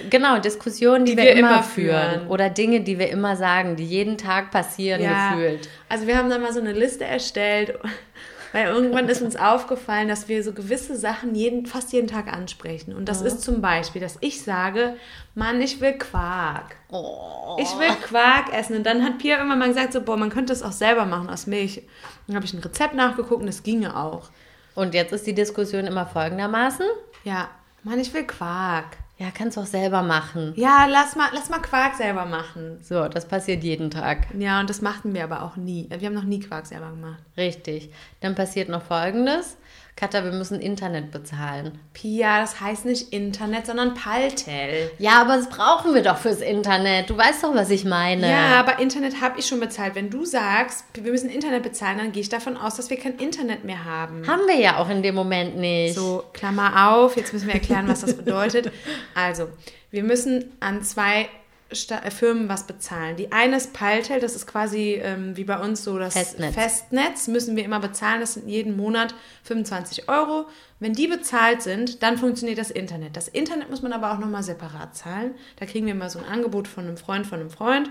Genau, Diskussionen, die, Die wir, wir immer immer führen. führen. Oder Dinge, die wir immer sagen, die jeden Tag passieren gefühlt. Also wir haben dann mal so eine Liste erstellt, (laughs) weil irgendwann ist uns aufgefallen, dass wir so gewisse Sachen jeden, fast jeden Tag ansprechen. Und das ist zum Beispiel, dass ich sage, Mann, ich will Quark. Oh. Ich will Quark essen. Und dann hat Pia irgendwann mal gesagt, so, boah, man könnte es auch selber machen aus Milch. Dann habe ich ein Rezept nachgeguckt und es ginge auch. Und jetzt ist die Diskussion immer folgendermaßen. Ja, Mann, ich will Quark. Ja, kannst du auch selber machen. Ja, lass mal, lass mal Quark selber machen. So, das passiert jeden Tag. Ja, und das machten wir aber auch nie. Wir haben noch nie Quark selber gemacht. Richtig. Dann passiert noch Folgendes. Katha, wir müssen Internet bezahlen. Pia, das heißt nicht Internet, sondern Paltel. Ja, aber das brauchen wir doch fürs Internet. Du weißt doch, was ich meine. Ja, aber Internet habe ich schon bezahlt. Wenn du sagst, wir müssen Internet bezahlen, dann gehe ich davon aus, dass wir kein Internet mehr haben. Haben wir ja auch in dem Moment nicht. So, Klammer auf, jetzt müssen wir erklären, was das bedeutet. Also, wir müssen an zwei Sta äh, Firmen was bezahlen. Die eine ist Paltel, das ist quasi ähm, wie bei uns so das Festnetz. Festnetz, müssen wir immer bezahlen. Das sind jeden Monat 25 Euro. Wenn die bezahlt sind, dann funktioniert das Internet. Das Internet muss man aber auch nochmal separat zahlen. Da kriegen wir immer so ein Angebot von einem Freund, von einem Freund.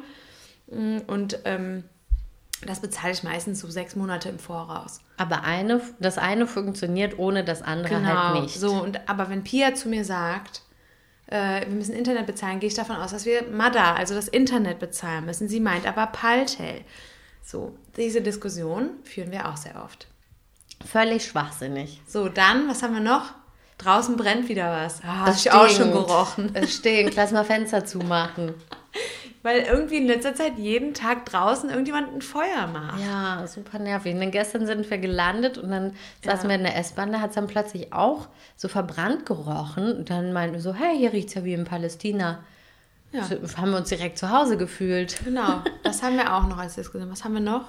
Mm, Und ähm, das bezahle ich meistens so sechs Monate im Voraus. Aber eine, das eine funktioniert ohne das andere Genau. halt nicht. So, und, aber wenn Pia zu mir sagt, äh, wir müssen Internet bezahlen, gehe ich davon aus, dass wir MADA, also das Internet bezahlen müssen. Sie meint aber Paltel. So, diese Diskussion führen wir auch sehr oft. Völlig schwachsinnig. So, dann, was haben wir noch? Draußen brennt wieder was. Ah, hab Es ich auch schon gerochen. Es stinkt. Lass mal Fenster zumachen. (laughs) Weil irgendwie in letzter Zeit jeden Tag draußen irgendjemand ein Feuer macht. Ja, super nervig. Und dann gestern sind wir gelandet und dann saßen wir in der S-Bahn, da hat es dann plötzlich auch so verbrannt gerochen. Und dann meinten wir so, hey, hier riecht es ja wie in Palästina. Ja. So, haben wir uns direkt zu Hause gefühlt. Genau, das haben wir auch noch als Diskussion. Was haben wir noch?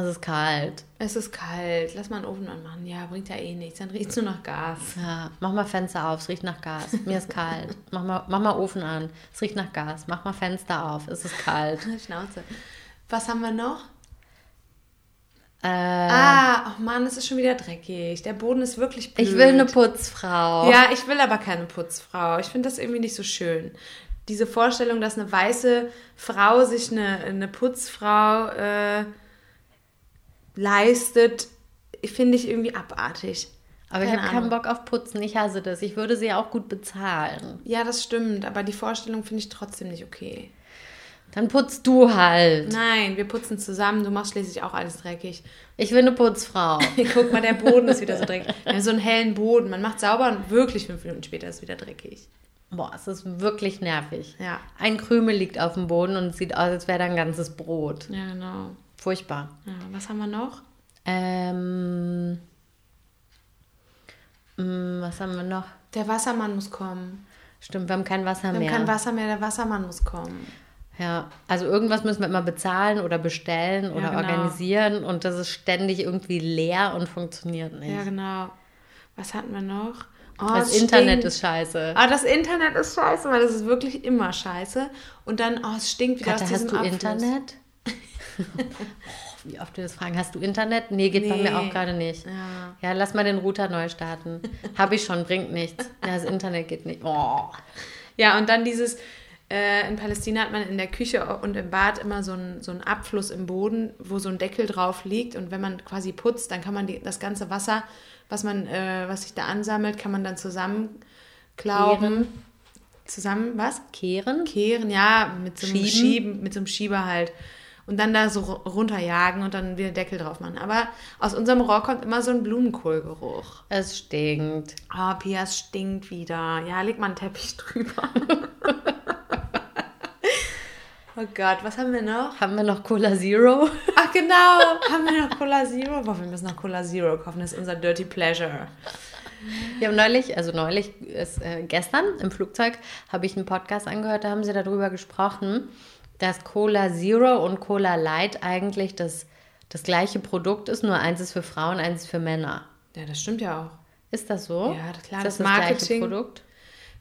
Es ist kalt. Es ist kalt, lass mal einen Ofen anmachen. Ja, bringt ja eh nichts, dann riecht es nur nach Gas. Ja, mach mal Fenster auf, es riecht nach Gas. Mir ist kalt. Mach mal, mach mal Ofen an, es riecht nach Gas. Mach mal Fenster auf, es ist kalt. (laughs) Schnauze. Was haben wir noch? Äh, Ah, oh Mann, es ist schon wieder dreckig. Der Boden ist wirklich blöd. ich will eine Putzfrau. Ja, ich will aber keine Putzfrau. Ich finde das irgendwie nicht so schön. Diese Vorstellung, dass eine weiße Frau sich eine, eine Putzfrau äh, leistet, finde ich irgendwie abartig. Aber ich Keine habe keinen. Bock auf Putzen, ich hasse das. Ich würde sie auch gut bezahlen. Ja, das stimmt, aber die Vorstellung finde ich trotzdem nicht okay. Dann putzt du halt. Nein, wir putzen zusammen. Du machst schließlich auch alles dreckig. Ich will eine Putzfrau. (laughs) Guck mal, der Boden ist wieder so dreckig. Wir haben so einen hellen Boden. Man macht sauber und wirklich fünf Minuten später ist es wieder dreckig. Boah, es ist wirklich nervig. Ja. Ein Krümel liegt auf dem Boden und es sieht aus, als wäre da ein ganzes Brot. Ja, genau. Furchtbar. Ja, was haben wir noch? Ähm, mm, was haben wir noch? Der Wassermann muss kommen. Stimmt, wir haben kein Wasser Wir haben mehr. kein Wasser mehr, der Wassermann muss kommen. Ja, also irgendwas müssen wir immer bezahlen oder bestellen oder genau. organisieren und das ist ständig irgendwie leer und funktioniert nicht. Ja, genau. Was hatten wir noch? Oh, das Internet stinkt. ist scheiße. Ah, das Internet ist scheiße, weil das ist wirklich immer scheiße. Und dann, oh, es stinkt wieder Katja, aus diesem hast du Abfluss. Internet? (laughs) wie oft wir das fragen. Hast du Internet? Nee, geht bei Nee. mir auch gerade nicht. Ja. Ja, lass mal den Router neu starten. (laughs) Habe ich schon, bringt nichts. Ja, das Internet geht nicht. Oh. Ja, und dann dieses, äh, in Palästina hat man in der Küche und im Bad immer so einen so einen Abfluss im Boden, wo so ein Deckel drauf liegt. Und wenn man quasi putzt, dann kann man die, das ganze Wasser, was man, äh, was sich da ansammelt, kann man dann zusammenklauben. zusammen, was? Kehren? Kehren, ja, mit so einem Schieben? Schieben, mit so einem Schieber halt. Und dann da so ru- runterjagen und dann wieder Deckel drauf machen. Aber aus unserem Rohr kommt immer so ein Blumenkohlgeruch. Es stinkt. Ah, Pia, es stinkt wieder. Ja, leg mal einen Teppich (laughs) drüber. oh Gott, was haben wir noch? Haben wir noch Cola Zero? Ach genau, haben wir noch Cola Zero? Boah, wir müssen noch Cola Zero kaufen, das ist unser Dirty Pleasure. Wir haben neulich, also neulich, ist, äh, gestern im Flugzeug, habe ich einen Podcast angehört, da haben sie darüber gesprochen, dass Cola Zero und Cola Light eigentlich das, das gleiche Produkt ist, nur eins ist für Frauen, eins ist für Männer. Ja, das stimmt ja auch. Ist das so? Ja, klar, Ist das das das, Marketing- gleiche Produkt?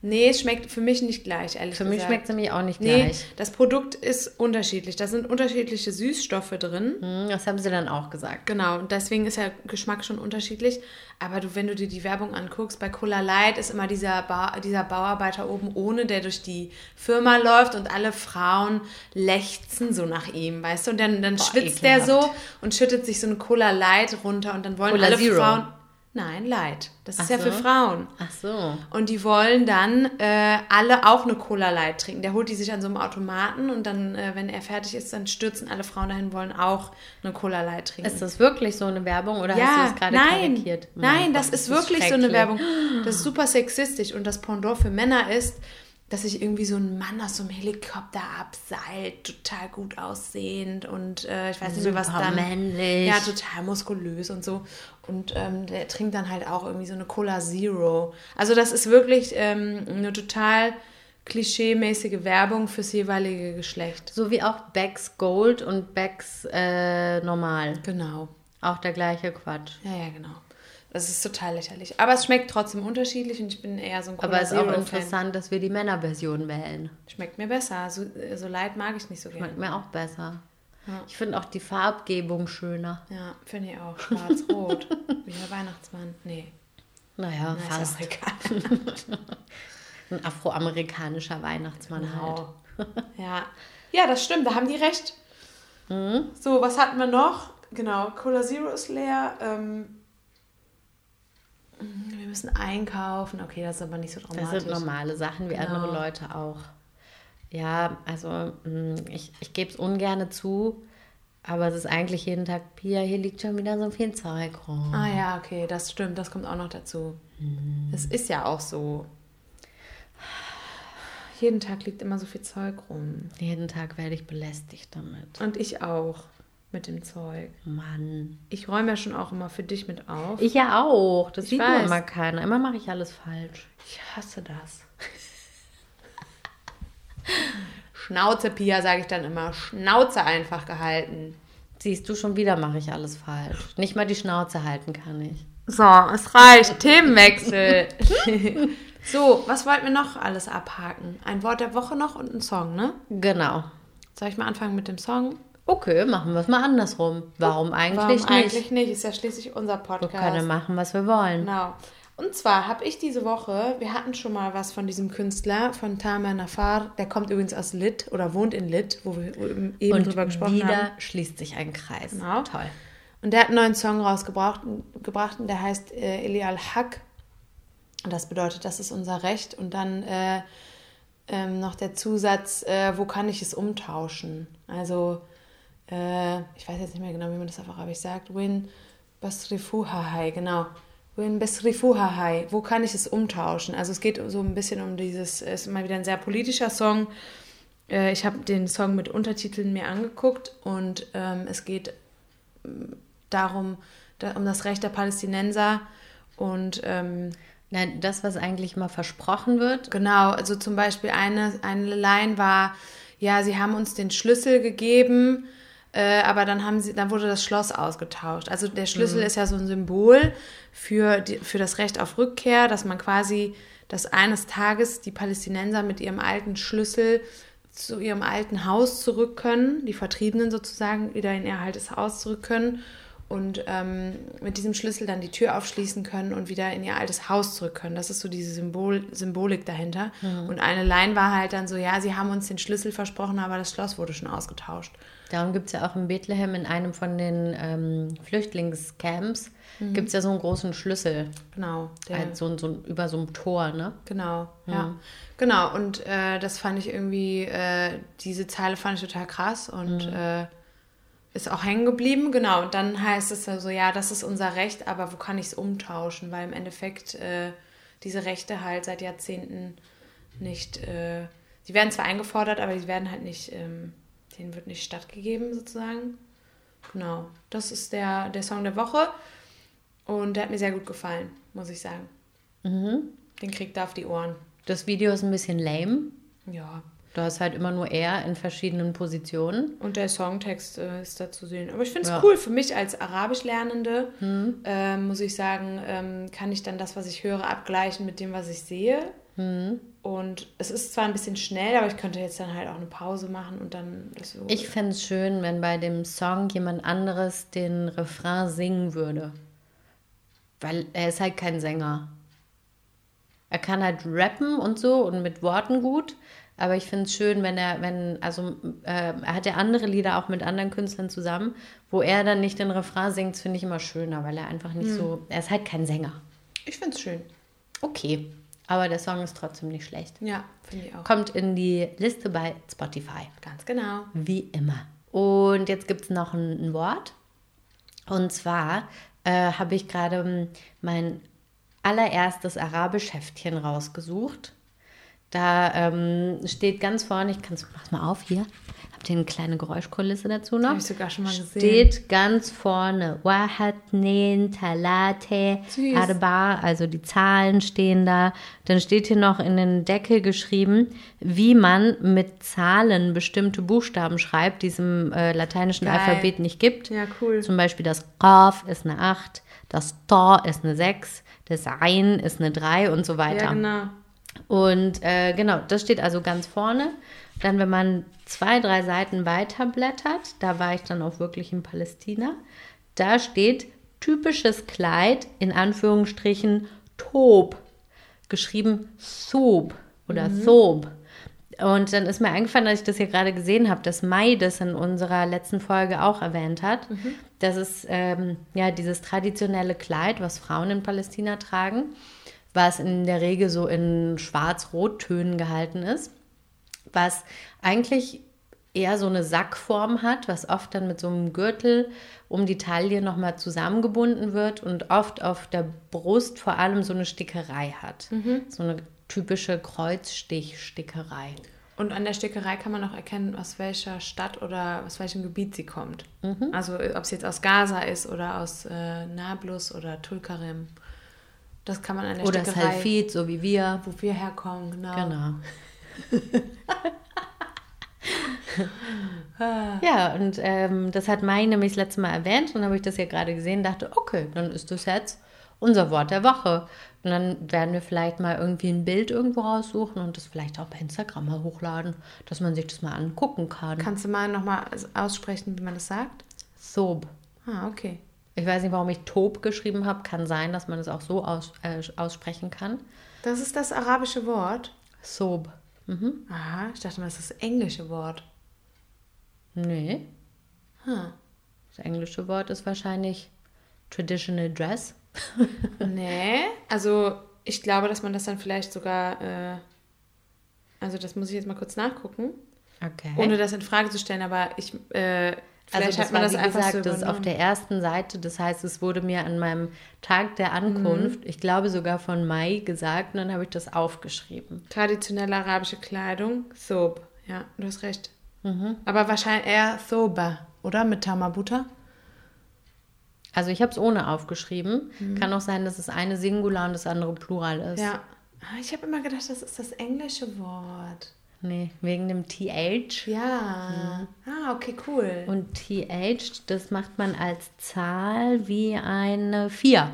Nee, es schmeckt für mich nicht gleich, ehrlich Für gesagt. mich schmeckt es nämlich auch nicht Nee, gleich. das Produkt ist unterschiedlich. Da sind unterschiedliche Süßstoffe drin. Hm, Das haben sie dann auch gesagt. Genau, und deswegen ist der Geschmack schon unterschiedlich. Aber du, wenn du dir die Werbung anguckst, bei Cola Light ist immer dieser, ba dieser Bauarbeiter oben ohne, der durch die Firma läuft und alle Frauen lechzen so nach ihm, weißt du? Und dann, dann Boah, schwitzt der ekelhaft. so und schüttet sich so eine Cola Light runter und dann wollen Cola alle Zero. Frauen. Nein, Light. Das ist Ach ja für so. Frauen. Ach so. Und die wollen dann äh, alle auch eine Cola Light trinken. Der holt die sich an so einem Automaten und dann, äh, wenn er fertig ist, dann stürzen alle Frauen dahin, wollen auch eine Cola Light trinken. Ist das wirklich so eine Werbung oder hast du ja, das gerade nein, karikiert? nein, Mein das Gott, ist wirklich so eine. Werbung. Das ist super sexistisch und das Pendant für Männer ist, dass sich irgendwie so ein Mann aus so einem Helikopter abseilt, total gut aussehend und äh, ich weiß nicht mehr, was Super dann. männlich. Ja, total muskulös und so. Und ähm, der trinkt dann halt auch irgendwie so eine Cola Zero. Also das ist wirklich ähm, eine total klischee-mäßige Werbung fürs jeweilige Geschlecht. So wie auch Becks Gold und Becks äh, Normal. Genau. Auch der gleiche Quatsch. Ja, ja, genau. Das ist total lächerlich. Aber es schmeckt trotzdem unterschiedlich und ich bin eher so ein Cola Aber es ist auch interessant, dass wir die Männerversion wählen. Schmeckt mir besser. So, so light mag ich nicht so gerne. Schmeckt mir auch besser. Ja. Ich finde auch die Farbgebung schöner. Ja, finde ich auch. Schwarz-rot. Wie der Weihnachtsmann. Nee, Naja, na, fast. (laughs) Ein afroamerikanischer Weihnachtsmann halt. Genau. Ja. ja, das stimmt. Da haben die recht. Mhm. So, was hatten wir noch? Genau, Cola Zero ist leer. Ähm, wir müssen einkaufen. Okay, das ist aber nicht so Das dramatisch. sind normale Sachen wie Genau. andere Leute auch. Ja, also mh, ich, ich gebe es ungern zu, aber es ist eigentlich jeden Tag, Pia, hier liegt schon wieder so viel Zeug rum. Ah ja, okay, das stimmt, das kommt auch noch dazu. Mhm. Es ist ja auch so. Jeden Tag liegt immer so viel Zeug rum. Jeden Tag werde ich belästigt damit. Und ich auch mit dem Zeug. Mann. Ich räume ja schon auch immer für dich mit auf. Ich ja auch. Das Ich sieht nur weiß. immer keiner. Immer mache ich alles falsch. Ich hasse das. Schnauze, Pia, sage ich dann immer. Schnauze einfach gehalten. Siehst du, schon wieder mache ich alles falsch. Nicht mal die Schnauze halten kann ich. So, es reicht. Themenwechsel. (laughs) so, was wollten wir noch alles abhaken? Ein Wort der Woche noch und ein Song, ne? Genau. Soll ich mal anfangen mit dem Song? Okay, machen wir es mal andersrum. Warum eigentlich Warum nicht? eigentlich nicht? Ist ja schließlich unser Wir Podcast. können machen, was wir wollen. Genau. Und zwar habe ich diese Woche, wir hatten schon mal was von diesem Künstler, von Tamer Nafar, der kommt übrigens aus Lit oder wohnt in Lit, wo wir eben Und drüber gesprochen wieder haben. schließt sich ein Kreis. Genau. Toll. Und der hat einen neuen Song rausgebracht gebracht und der heißt äh, Eli al-Haq. Und das bedeutet, das ist unser Recht. Und dann äh, ähm, noch der Zusatz, äh, wo kann ich es umtauschen? Also, äh, ich weiß jetzt nicht mehr genau, wie man das auf Arabisch sagt. Win basrifuhahai, genau. Wo kann ich es umtauschen? Also es geht so ein bisschen um dieses, es ist mal wieder ein sehr politischer Song. Äh, ich habe den Song mit Untertiteln mir angeguckt und ähm, es geht darum, da, um das Recht der Palästinenser und ähm, Nein, das, was eigentlich mal versprochen wird, genau, also zum Beispiel eine, eine Line war, ja, sie haben uns den Schlüssel gegeben, äh, aber dann haben sie, dann wurde das Schloss ausgetauscht. Also der Schlüssel ist ja so ein Symbol für, die, für das Recht auf Rückkehr, dass man quasi, dass eines Tages die Palästinenser mit ihrem alten Schlüssel zu ihrem alten Haus zurück können, die Vertriebenen sozusagen wieder in ihr altes Haus zurück können und ähm, mit diesem Schlüssel dann die Tür aufschließen können und wieder in ihr altes Haus zurück können. Das ist so diese Symbol Symbolik dahinter. Und eine Line war halt dann so, ja, sie haben uns den Schlüssel versprochen, aber das Schloss wurde schon ausgetauscht. Darum gibt es ja auch in Bethlehem in einem von den ähm, Flüchtlingscamps gibt es ja so einen großen Schlüssel. Genau. Der, Halt so, so über so einem Tor, ne? Genau, ja. Genau, und äh, das fand ich irgendwie, äh, diese Zeile fand ich total krass und äh, ist auch hängen geblieben. Genau, und dann heißt es ja so, ja, das ist unser Recht, aber wo kann ich es umtauschen? Weil im Endeffekt äh, diese Rechte halt seit Jahrzehnten nicht, äh, die werden zwar eingefordert, aber die werden halt nicht, ähm, denen wird nicht stattgegeben sozusagen. Genau, das ist der, der Song der Woche und der hat mir sehr gut gefallen, muss ich sagen. Den kriegt er auf die Ohren. Das Video ist ein bisschen lame. Ja. Du hast halt immer nur er in verschiedenen Positionen. Und der Songtext äh, ist da zu sehen. Aber ich finde es Ja. cool. Für mich als Arabisch-Lernende ähm, muss ich sagen, ähm, kann ich dann das, was ich höre, abgleichen mit dem, was ich sehe. Und es ist zwar ein bisschen schnell, aber ich könnte jetzt dann halt auch eine Pause machen und dann so. Ich fände es schön, wenn bei dem Song jemand anderes den Refrain singen würde. Weil er ist halt kein Sänger. Er kann halt rappen und so und mit Worten gut. Aber ich finde es schön, wenn er, wenn, also äh, er hat ja andere Lieder auch mit anderen Künstlern zusammen, wo er dann nicht den Refrain singt, das finde ich immer schöner, weil er einfach nicht so, er ist halt kein Sänger. ich finde es schön. Okay, aber der Song ist trotzdem nicht schlecht. Ja, finde ich auch. Kommt in die Liste bei Spotify. Ganz genau. Wie immer. Und jetzt gibt es noch ein, ein Wort. Und zwar äh, habe ich gerade ähm, mein allererstes Arabisch-Heftchen rausgesucht. Da ähm, steht ganz vorne, ich kann es, mach's mal auf hier. Habt ihr eine kleine Geräuschkulisse dazu noch? Hab ich sogar schon mal gesehen. Steht ganz vorne. Wahat, Nen, Talate. Arba, also die Zahlen stehen da. Dann steht hier noch in den Deckel geschrieben, wie man mit Zahlen bestimmte Buchstaben schreibt, die es im äh, lateinischen Geil. Alphabet nicht gibt. Ja, cool. Zum Beispiel das Qaf ist eine 8, das Ta ist eine 6, das Ein ist eine 3 und so weiter. Ja, genau. Und äh, genau, das steht also ganz vorne. Dann, wenn man zwei, drei Seiten weiter blättert, da war ich dann auch wirklich in Palästina, da steht typisches Kleid, in Anführungsstrichen Tob, geschrieben Sob oder Thob. Und dann ist mir eingefallen, dass ich das hier gerade gesehen habe, dass Mai das in unserer letzten Folge auch erwähnt hat. Das ist ähm, ja dieses traditionelle Kleid, was Frauen in Palästina tragen, was in der Regel so in schwarz-rot-Tönen gehalten ist, was eigentlich eher so eine Sackform hat, was oft dann mit so einem Gürtel um die Taille nochmal zusammengebunden wird und oft auf der Brust vor allem so eine Stickerei hat. So eine typische Kreuzstichstickerei. Und an der Stickerei kann man auch erkennen, aus welcher Stadt oder aus welchem Gebiet sie kommt. Also ob es jetzt aus Gaza ist oder aus äh, Nablus oder Tulkarem. Das kann man an der Oder Stickerei, Salfit, so wie wir. wo wir herkommen, genau. Genau. (laughs) ja, und ähm, das hat Mai nämlich das letzte Mal erwähnt und dann habe ich das ja gerade gesehen dachte, okay, dann ist das jetzt unser Wort der Woche. Und dann werden wir vielleicht mal irgendwie ein Bild irgendwo raussuchen und das vielleicht auch bei Instagram mal hochladen, dass man sich das mal angucken kann. Kannst du mal nochmal aussprechen, wie man das sagt? Sob. Ah, okay. Ich weiß nicht, warum ich Tob geschrieben habe. Kann sein, dass man es auch so aus, äh, aussprechen kann. Das ist das arabische Wort. Sob. Aha, ich dachte mal, das ist das englische Wort. Nee. Hm. Das englische Wort ist wahrscheinlich Traditional Dress. (laughs) Nee, also ich glaube, dass man das dann vielleicht sogar, äh, also das muss ich jetzt mal kurz nachgucken, Okay. ohne das in Frage zu stellen, aber ich, äh, vielleicht also das hat man war, das einfach gesagt, so das ist auf der ersten Seite. Das heißt, es wurde mir an meinem Tag der Ankunft, Mhm. ich glaube sogar von Mai gesagt, und dann habe ich das aufgeschrieben. Traditionelle arabische Kleidung, Thob. Ja, du hast recht. Mhm. Aber wahrscheinlich eher Thoba, oder? Mit Tamabuta? Also ich habe es ohne aufgeschrieben. Kann auch sein, dass es eine Singular und das andere Plural ist. Mhm. Ja. Ah, Ich habe immer gedacht, das ist das englische Wort. Nee, wegen dem TH. Ja. Ah, okay, cool. Und TH, das macht man als Zahl wie eine 4,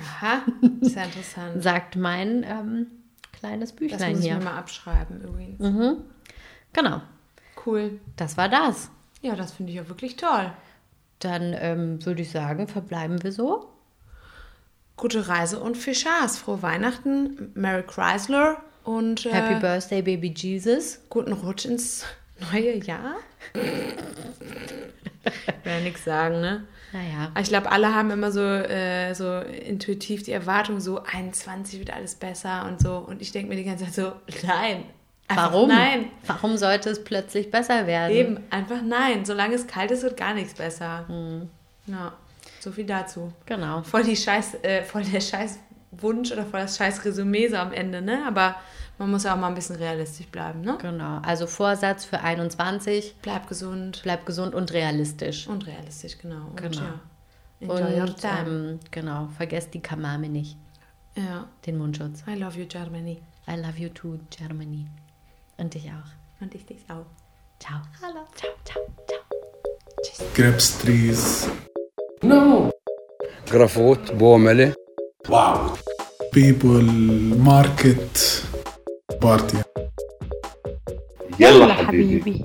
Aha, sehr interessant. (laughs) sagt mein ähm, kleines Das Büchlein muss ich hier. mir mal abschreiben übrigens. Genau, Cool. das war das. Ja, das finde ich auch wirklich toll. dann ähm, würde ich sagen, verbleiben wir so. Gute Reise und viel Spaß. Frohe Weihnachten, Merry Chrysler und äh, Happy Birthday, Baby Jesus. guten Rutsch ins neue Jahr. (laughs) Will ja nichts sagen, ne? Naja. Aber ich glaube, alle haben immer so, äh, so intuitiv die Erwartung, so 21 wird alles besser und so. Und ich denke mir die ganze Zeit so, nein. Warum? Nein. Warum sollte es plötzlich besser werden? Eben, einfach nein. Solange es kalt ist, wird gar nichts besser. Hm. Ja, so viel dazu. Genau. Voll, die Scheiß, äh, voll der scheiß Wunsch oder voll das scheiß Resümee so am Ende, ne? Aber man muss ja auch mal ein bisschen realistisch bleiben, ne? Genau. Also Vorsatz für 21. Bleib gesund. Bleib gesund und realistisch. Und realistisch, genau. Und, genau. Ja. Enjoy und, ähm, genau, vergesst die Kamame nicht. Ja. Den Mundschutz. I love you, Germany. I love you too, Germany. Und dich auch. Und ich dich auch. Ciao. Hallo. Ciao, ciao, ciao. Tschüss. Grapes. No. Grafot, Bomele. واو بيبل ماركت بارتي يلا حبيبي.